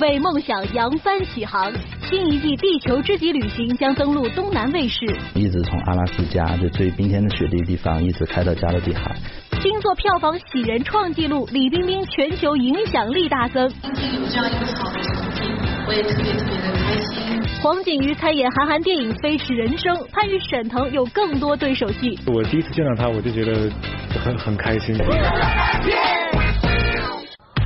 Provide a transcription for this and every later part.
为梦想扬帆起航，新一季《地球之极旅行》将登陆东南卫视。一直从阿拉斯加就最冰天的雪地地方，一直开到加勒比海。星座票房喜人创纪录，李冰冰全球影响力大增。今天有这样一个好的成绩，我也特别特别的开心。黄景瑜参演韩寒电影《飞驰人生》，他与沈腾有更多对手戏。我第一次见到他，我就觉得很很开心。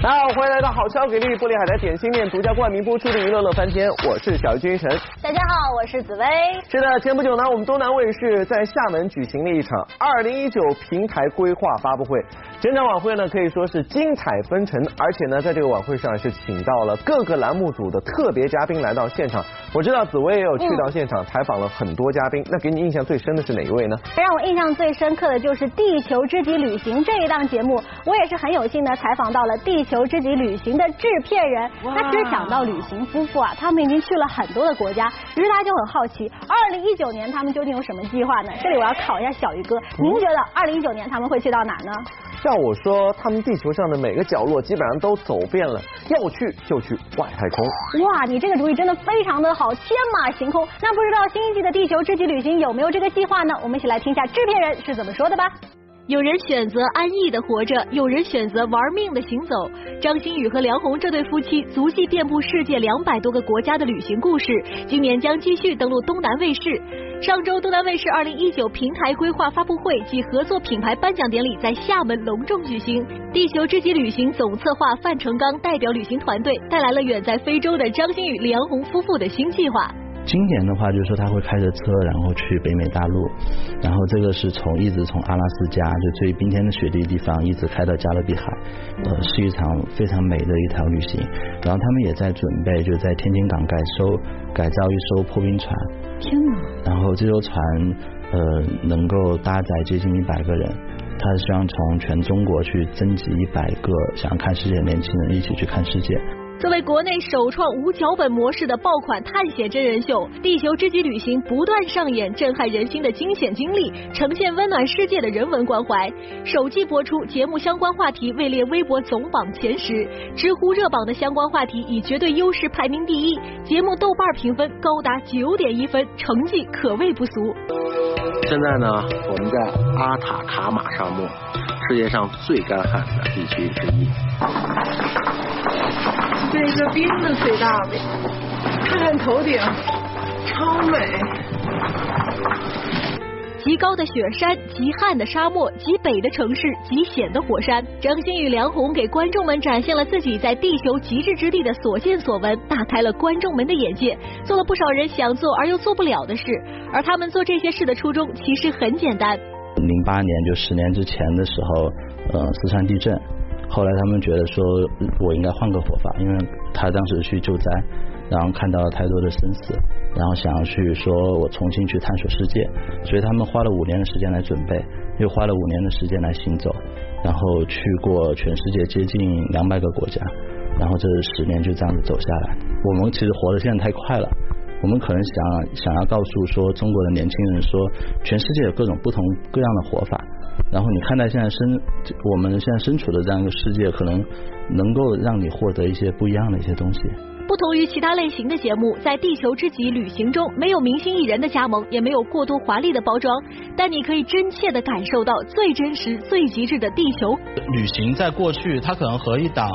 大家好，欢迎来到好超给力玻璃海苔点心面独家冠名播出的娱乐乐翻天，我是小君晨。大家好，我是紫薇。是的，前不久呢，我们东南卫视在厦门举行了一场二零一九平台规划发布会，整场晚会呢可以说是精彩纷呈，而且呢，在这个晚会上是请到了各个栏目组的特别嘉宾来到现场。我知道紫薇也有去到现场采访了很多嘉宾，那给你印象最深的是哪一位呢？让我印象最深刻的就是《地球之极旅行》这一档节目，我也是很有幸的采访到了《地球之极旅行》的制片人。那其实讲到旅行夫妇啊，他们已经去了很多的国家，于是大家就很好奇，二零一九年他们究竟有什么计划呢？这里我要考一下小鱼哥，您觉得二零一九年他们会去到哪呢？要我说，他们地球上的每个角落基本上都走遍了，要去就去外太空。哇，你这个主意真的非常的好，天马行空。那不知道新一季的《地球之极旅行》有没有这个计划呢？我们一起来听一下制片人是怎么说的吧。有人选择安逸的活着，有人选择玩命的行走。张馨予和梁红这对夫妻足迹遍布世界两百多个国家的旅行故事，今年将继续登陆东南卫视。上周，东南卫视二零一九平台规划发布会及合作品牌颁奖典礼在厦门隆重举行。地球之极旅行总策划范成刚代表旅行团队，带来了远在非洲的张馨予、梁红夫妇的新计划。今年的话，就是说他会开着车，然后去北美大陆，然后这个是从一直从阿拉斯加就最冰天的雪地地方，一直开到加勒比海，呃，是一场非常美的一条旅行。然后他们也在准备，就在天津港改收改造一艘破冰船。天哪！然后这艘船呃能够搭载接近一百个人，他希望从全中国去征集一百个想要看世界的年轻人一起去看世界。作为国内首创无脚本模式的爆款探险真人秀，《地球之极旅行》不断上演震撼人心的惊险经历，呈现温暖世界的人文关怀。首季播出，节目相关话题位列微博总榜前十，知乎热榜的相关话题以绝对优势排名第一。节目豆瓣评分高达九点一分，成绩可谓不俗。现在呢，我们在阿塔卡马沙漠，世界上最干旱的地区之一。这个冰的最大的，看看头顶，超美。极高的雪山，极旱的沙漠，极北的城市，极险的火山。张馨予、梁红给观众们展现了自己在地球极致之地的所见所闻，打开了观众们的眼界，做了不少人想做而又做不了的事。而他们做这些事的初衷其实很简单。零八年就十年之前的时候，呃，四川地震。后来他们觉得说，我应该换个活法，因为他当时去救灾，然后看到了太多的生死，然后想要去说我重新去探索世界，所以他们花了五年的时间来准备，又花了五年的时间来行走，然后去过全世界接近两百个国家，然后这十年就这样子走下来。我们其实活得现在太快了，我们可能想想要告诉说中国的年轻人说，全世界有各种不同各样的活法。然后你看待现在身我们现在身处的这样一个世界，可能能够让你获得一些不一样的一些东西。不同于其他类型的节目，在《地球之极旅行》中，没有明星艺人的加盟，也没有过多华丽的包装，但你可以真切的感受到最真实、最极致的地球旅行。在过去，它可能和一档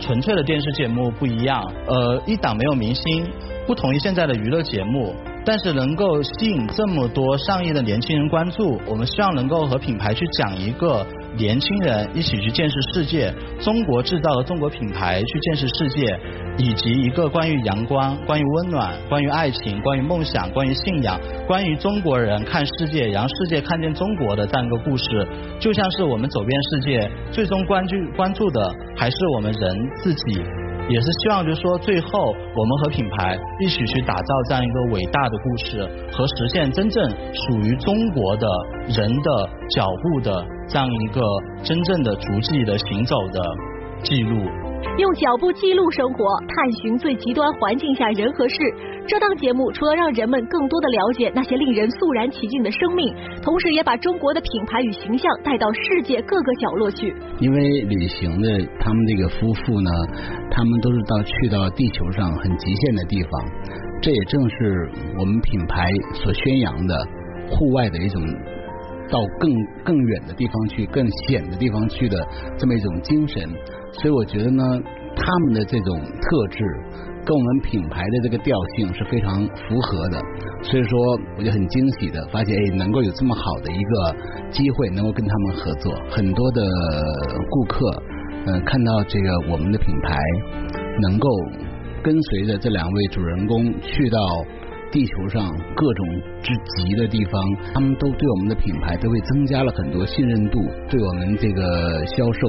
纯粹的电视节目不一样，呃，一档没有明星，不同于现在的娱乐节目。但是能够吸引这么多上亿的年轻人关注，我们希望能够和品牌去讲一个年轻人一起去见识世界，中国制造的中国品牌去见识世界，以及一个关于阳光、关于温暖、关于爱情、关于梦想、关于信仰、关于中国人看世界，让世界看见中国的这样一个故事。就像是我们走遍世界，最终关注关注的还是我们人自己。也是希望，就是说，最后我们和品牌一起去打造这样一个伟大的故事，和实现真正属于中国的人的脚步的这样一个真正的足迹的行走的记录。用脚步记录生活，探寻最极端环境下人和事。这档节目除了让人们更多的了解那些令人肃然起敬的生命，同时也把中国的品牌与形象带到世界各个角落去。因为旅行的他们这个夫妇呢，他们都是到去到地球上很极限的地方，这也正是我们品牌所宣扬的户外的一种到更更远的地方去、更险的地方去的这么一种精神。所以我觉得呢，他们的这种特质。跟我们品牌的这个调性是非常符合的，所以说我就很惊喜的发现，哎，能够有这么好的一个机会，能够跟他们合作，很多的顾客，嗯，看到这个我们的品牌能够跟随着这两位主人公去到地球上各种之极的地方，他们都对我们的品牌都会增加了很多信任度，对我们这个销售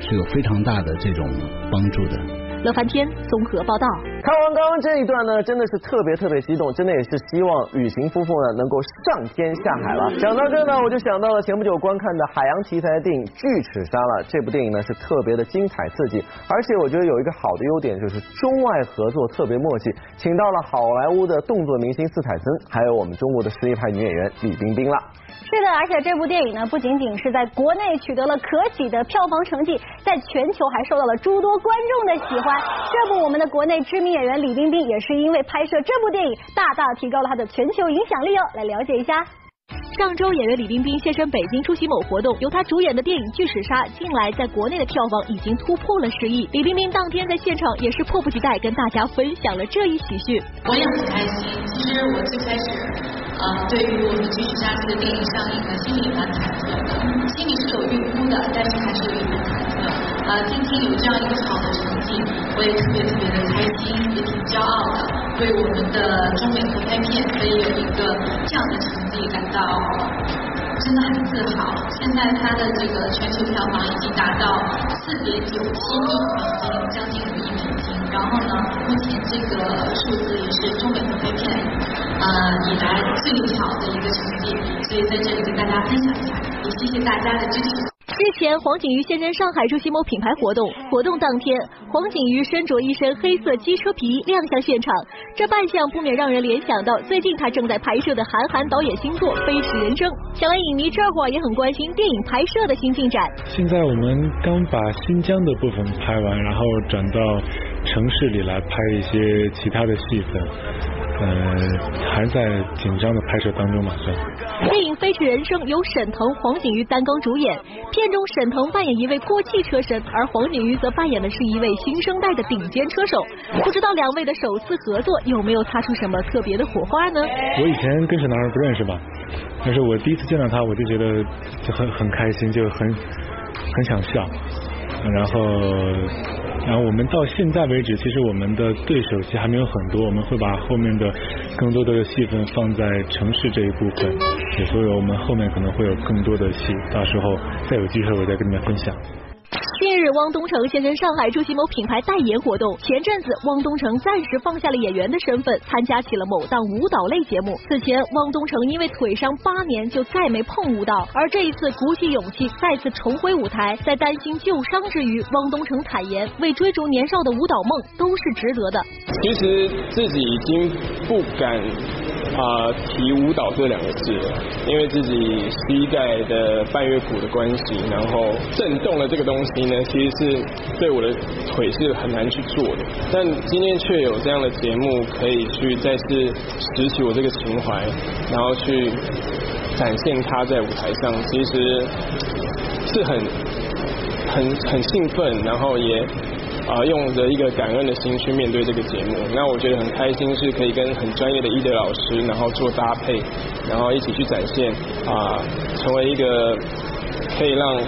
是有非常大的这种帮助的。乐翻天综合报道。看完刚刚这一段呢，真的是特别特别激动，真的也是希望雨晴夫妇呢能够上天下海了。讲到这呢，我就想到了前不久观看的海洋题材的电影《巨齿鲨》了。这部电影呢是特别的精彩刺激，而且我觉得有一个好的优点就是中外合作特别默契，请到了好莱坞的动作明星斯坦森，还有我们中国的实力派女演员李冰冰了。是的，而且这部电影呢，不仅仅是在国内取得了可喜的票房成绩，在全球还受到了诸多观众的喜欢。这部我们的国内知名演员李冰冰也是因为拍摄这部电影，大大提高了她的全球影响力哦。来了解一下。上周，演员李冰冰现身北京出席某活动，由她主演的电影《巨齿鲨》近来在国内的票房已经突破了十亿。李冰冰当天在现场也是迫不及待跟大家分享了这一喜讯。我也很开心。其实我最开始，呃，对于我们《巨齿鲨》这个电影上映呢，心里蛮忐忑的，心里是有预估的，但是还是有一点忐忑。呃，今天有这样一个好的成绩，我也特别特别的开心，也挺骄傲的，为我们的中美合拍片可以有一个这样的成绩感到。真的很自豪。现在它的这个全球票房已经达到四点九七亿美金，将近五亿美金。然后呢，目前这个数字也是中美合拍片呃以来最好的一个成绩。所以在这里跟大家分享一下，也谢谢大家的支持。日前，黄景瑜现身上海出席某品牌活动。活动当天，黄景瑜身着一身黑色机车皮亮相现场，这扮相不免让人联想到最近他正在拍摄的韩寒导演新作《飞驰人生》。想来影迷这会儿也很关心电影拍摄的新进展。现在我们刚把新疆的部分拍完，然后转到城市里来拍一些其他的戏份。呃，还在紧张的拍摄当中嘛？是。电影《飞驰人生》由沈腾、黄景瑜担纲主演。片中沈腾扮演一位过气车神，而黄景瑜则扮演的是一位新生代的顶尖车手。不知道两位的首次合作有没有擦出什么特别的火花呢？我以前跟沈腾不认识吧，但是我第一次见到他，我就觉得就很很开心，就很很想笑，然后。然后我们到现在为止，其实我们的对手戏还没有很多，我们会把后面的更多的戏份放在城市这一部分，所以我们后面可能会有更多的戏，到时候再有机会我再跟你们分享。汪东城现身上海出席某品牌代言活动。前阵子，汪东城暂时放下了演员的身份，参加起了某档舞蹈类节目。此前，汪东城因为腿伤八年就再没碰舞蹈，而这一次鼓起勇气再次重回舞台，在担心旧伤之余，汪东城坦言，为追逐年少的舞蹈梦都是值得的。其实自己已经不敢啊提舞蹈这两个字，因为自己膝盖的半月骨的关系，然后震动了这个东西呢。其实是对我的腿是很难去做的，但今天却有这样的节目可以去再次拾起我这个情怀，然后去展现它在舞台上，其实是很很很兴奋，然后也啊用着一个感恩的心去面对这个节目。那我觉得很开心，是可以跟很专业的伊德老师，然后做搭配，然后一起去展现啊，成为一个可以让。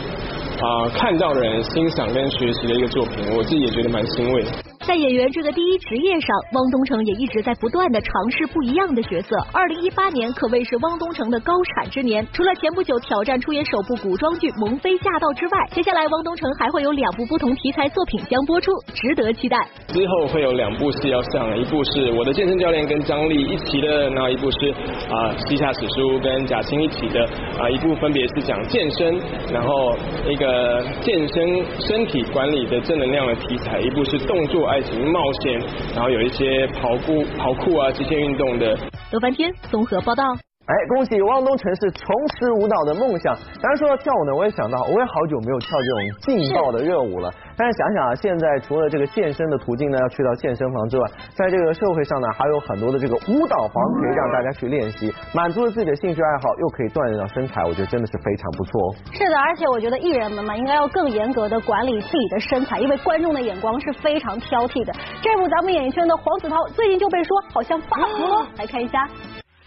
啊，看到的人欣赏跟学习的一个作品，我自己也觉得蛮欣慰。在演员这个第一职业上，汪东城也一直在不断的尝试不一样的角色。二零一八年可谓是汪东城的高产之年，除了前不久挑战出演首部古装剧《萌妃驾到》之外，接下来汪东城还会有两部不同题材作品将播出，值得期待。之后会有两部戏要上，一部是我的健身教练跟张丽一起的，然后一部是啊西夏史书跟贾青一起的啊一部分别是讲健身，然后一个健身身体管理的正能量的题材，一部是动作爱情冒险，然后有一些跑步跑酷啊极限运动的。乐翻天综合报道。哎，恭喜汪东城是重拾舞蹈的梦想。当然说到跳舞呢，我也想到，我也好久没有跳这种劲爆的热舞了。但是想想啊，现在除了这个健身的途径呢，要去到健身房之外，在这个社会上呢，还有很多的这个舞蹈房可以让大家去练习，满足了自己的兴趣爱好，又可以锻炼到身材，我觉得真的是非常不错哦。是的，而且我觉得艺人们嘛，应该要更严格的管理自己的身材，因为观众的眼光是非常挑剔的。这部咱们演艺圈的黄子韬最近就被说好像发福了，来看一下。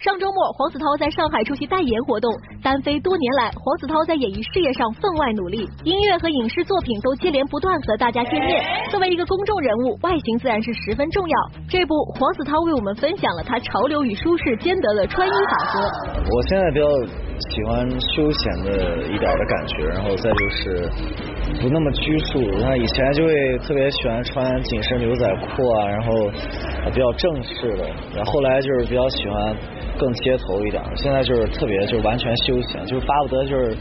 上周末，黄子韬在上海出席代言活动。单飞多年来，黄子韬在演艺事业上分外努力，音乐和影视作品都接连不断和大家见面。作为一个公众人物，外形自然是十分重要。这部黄子韬为我们分享了他潮流与舒适兼得的穿衣法则。我现在比较喜欢休闲的一点的感觉，然后再就是不那么拘束。那以前就会特别喜欢穿紧身牛仔裤啊，然后比较正式的。然后后来就是比较喜欢。更街头一点，现在就是特别就是完全休闲，就是巴不得就是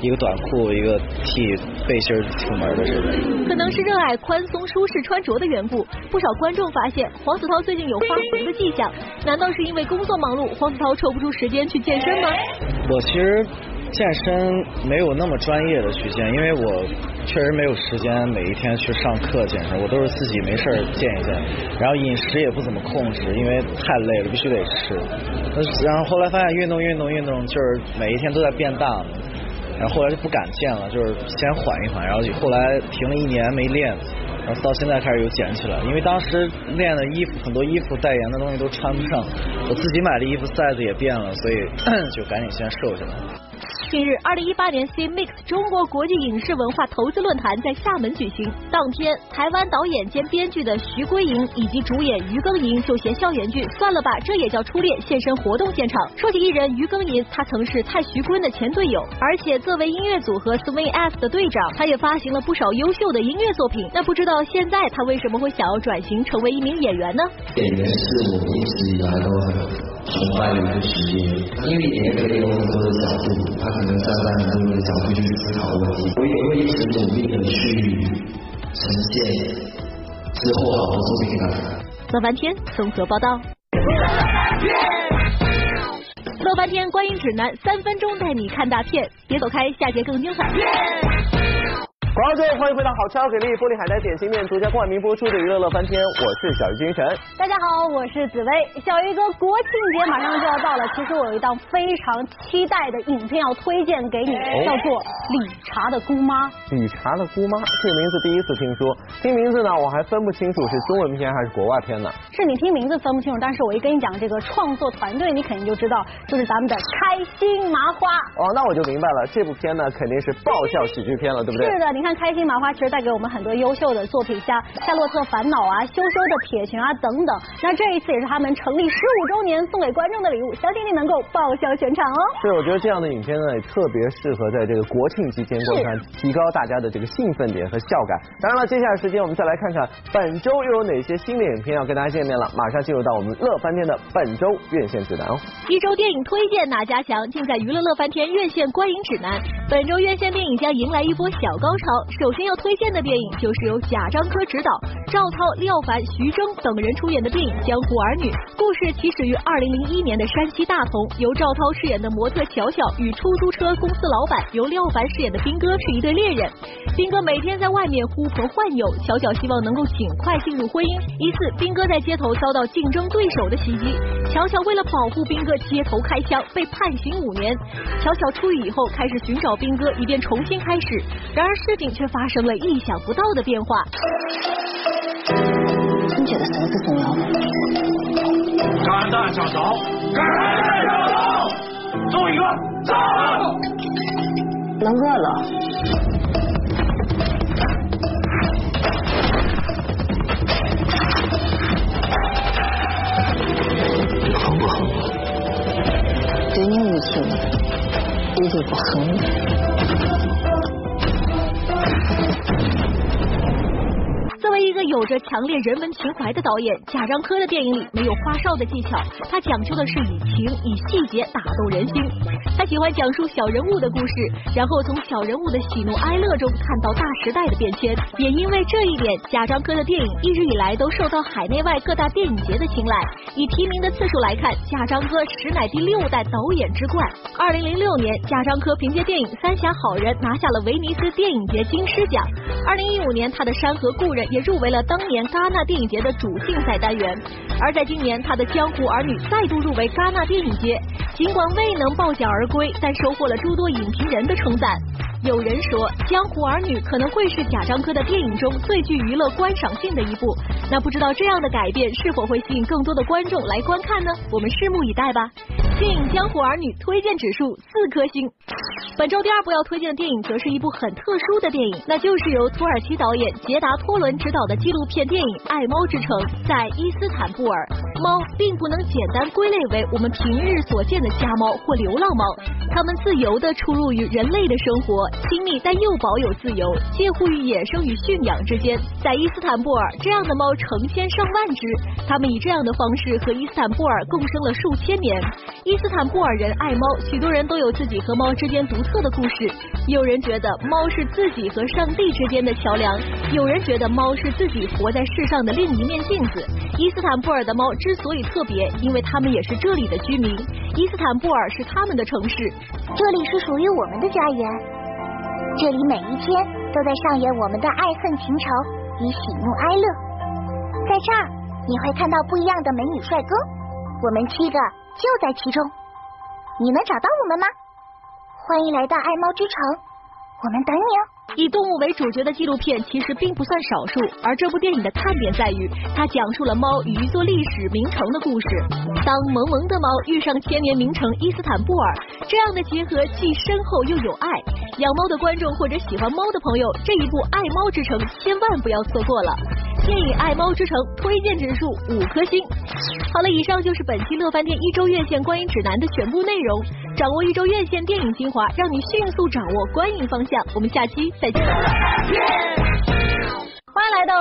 一个短裤一个 T 背心出门的这种。可能是热爱宽松舒适穿着的缘故，不少观众发现黄子韬最近有发福的迹象，难道是因为工作忙碌，黄子韬抽不出时间去健身吗？我其实。健身没有那么专业的去健，因为我确实没有时间每一天去上课健身，我都是自己没事健一健。然后饮食也不怎么控制，因为太累了，必须得吃。然后后来发现运动运动运动，就是每一天都在变大嘛，然后后来就不敢健了，就是先缓一缓。然后后来停了一年没练，然后到现在开始又捡起来，因为当时练的衣服很多衣服代言的东西都穿不上，我自己买的衣服 size 也变了，所以就赶紧先瘦下来。近日，二零一八年 C Mix 中国国际影视文化投资论坛在厦门举行。当天，台湾导演兼编剧的徐归莹以及主演于庚寅就携校园剧《算了吧，这也叫初恋》现身活动现场。说起艺人于庚寅，他曾是蔡徐坤的前队友，而且作为音乐组合 Swing S 的队长，他也发行了不少优秀的音乐作品。那不知道现在他为什么会想要转型成为一名演员呢？演员是我一直以来都很。崇拜的一个职业，因为演员可以有很多的角度，他可能站在很多的角度去思考问题。我也会一直努力的去呈现之后好的作品给大家。乐翻天综合报道。乐翻天观影指南，三分钟带你看大片，别走开，下节更精彩。广告之后，欢迎回到好吃好给力玻璃海苔点心面独家冠名播出的娱乐乐翻天，我是小鱼精神。大家好，我是紫薇。小鱼哥，国庆节马上就要到了，其实我有一档非常期待的影片要推荐给你，叫做《理查的姑妈》。理查的姑妈这个名字第一次听说，听名字呢我还分不清楚是中文片还是国外片呢。是你听名字分不清楚，但是我一跟你讲这个创作团队，你肯定就知道，就是咱们的开心麻花。哦，那我就明白了，这部片呢肯定是爆笑喜剧片了，对不对？是的，你看。开心麻花其实带给我们很多优秀的作品，像《夏洛特烦恼》啊、《羞羞的铁拳》啊等等。那这一次也是他们成立十五周年送给观众的礼物，相信你能够爆笑全场哦。是，我觉得这样的影片呢也特别适合在这个国庆期间观看，提高大家的这个兴奋点和笑感。当然了，接下来时间我们再来看看本周又有哪些新的影片要跟大家见面了。马上进入到我们乐翻天的本周院线指南哦。一周电影推荐哪家强，尽在娱乐乐翻天院线观影指南。本周院线电影将迎来一波小高潮。首先要推荐的电影就是由贾樟柯执导、赵涛、廖凡、徐峥等人出演的电影《江湖儿女》。故事起始于二零零一年的山西大同，由赵涛饰演的模特巧巧与出租车公司老板由廖凡饰演的兵哥是一对恋人。兵哥每天在外面呼朋唤友，巧巧希望能够尽快进入婚姻。一次，兵哥在街头遭到竞争对手的袭击，巧巧为了保护兵哥，街头开枪，被判刑五年。巧巧出狱以后，开始寻找兵哥，以便重新开始。然而事情却发生了意想不到的变化。你觉得什么是重要的？肝胆相照，肝胆相照，走一个，走。能饿了。着强烈人文情怀的导演，贾樟柯的电影里没有花哨的技巧，他讲究的是以情以细节打动人心。他喜欢讲述小人物的故事，然后从小人物的喜怒哀乐中看到大时代的变迁。也因为这一点，贾樟柯的电影一直以来都受到海内外各大电影节的青睐。以提名的次数来看，贾樟柯实乃第六代导演之冠。二零零六年，贾樟柯凭借电影《三峡好人》拿下了威尼斯电影节金狮奖。二零一五年，他的《山河故人》也入围了当年戛纳电影节的主竞赛单元。而在今年，他的《江湖儿女》再度入围戛纳电影节，尽管未能抱奖而归，但收获了诸多影评人的称赞。有人说，《江湖儿女》可能会是贾樟柯的电影中最具娱乐观赏性的一部。那不知道这样的改变是否会吸引更多的观众来观看呢？我们拭目以待吧。电影《江湖儿女》推荐指数四颗星。本周第二部要推荐的电影，则是一部很特殊的电影，那就是由土耳其导演杰达托伦执导的纪录片电影《爱猫之城》。在伊斯坦布尔，猫并不能简单归类为我们平日所见的家猫或流浪猫，它们自由地出入于人类的生活。亲密但又保有自由，介乎于野生与驯养之间。在伊斯坦布尔，这样的猫成千上万只，它们以这样的方式和伊斯坦布尔共生了数千年。伊斯坦布尔人爱猫，许多人都有自己和猫之间独特的故事。有人觉得猫是自己和上帝之间的桥梁，有人觉得猫是自己活在世上的另一面镜子。伊斯坦布尔的猫之所以特别，因为他们也是这里的居民。伊斯坦布尔是他们的城市，这里是属于我们的家园。这里每一天都在上演我们的爱恨情仇与喜怒哀乐，在这儿你会看到不一样的美女帅哥，我们七个就在其中，你能找到我们吗？欢迎来到爱猫之城，我们等你哦。以动物为主角的纪录片其实并不算少数，而这部电影的看点在于，它讲述了猫与一座历史名城的故事。当萌萌的猫遇上千年名城伊斯坦布尔，这样的结合既深厚又有爱。养猫的观众或者喜欢猫的朋友，这一部《爱猫之城》千万不要错过了。电影《爱猫之城》推荐指数五颗星。好了，以上就是本期乐翻天一周院线观影指南的全部内容。掌握一周院线电影精华，让你迅速掌握观影方向。我们下期再见。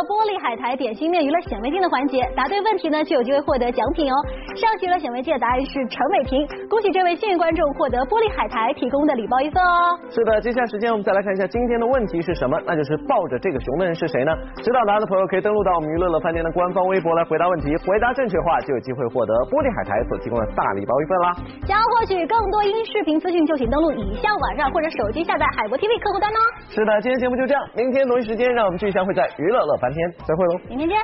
玻璃海苔点心面娱乐显微镜的环节，答对问题呢就有机会获得奖品哦。上期娱乐显微镜的答案是陈伟霆，恭喜这位幸运观众获得玻璃海苔提供的礼包一份哦。是的，接下来时间我们再来看一下今天的问题是什么，那就是抱着这个熊的人是谁呢？知道答案的朋友可以登录到我们娱乐乐饭店的官方微博来回答问题，回答正确话就有机会获得玻璃海苔所提供的大礼包一份啦。想要获取更多音视频资讯，就请登录以下网站或者手机下载海博 TV 客户端哦。是的，今天节目就这样，明天同一时间让我们继续相会在娱乐乐明天，再会喽，明天见。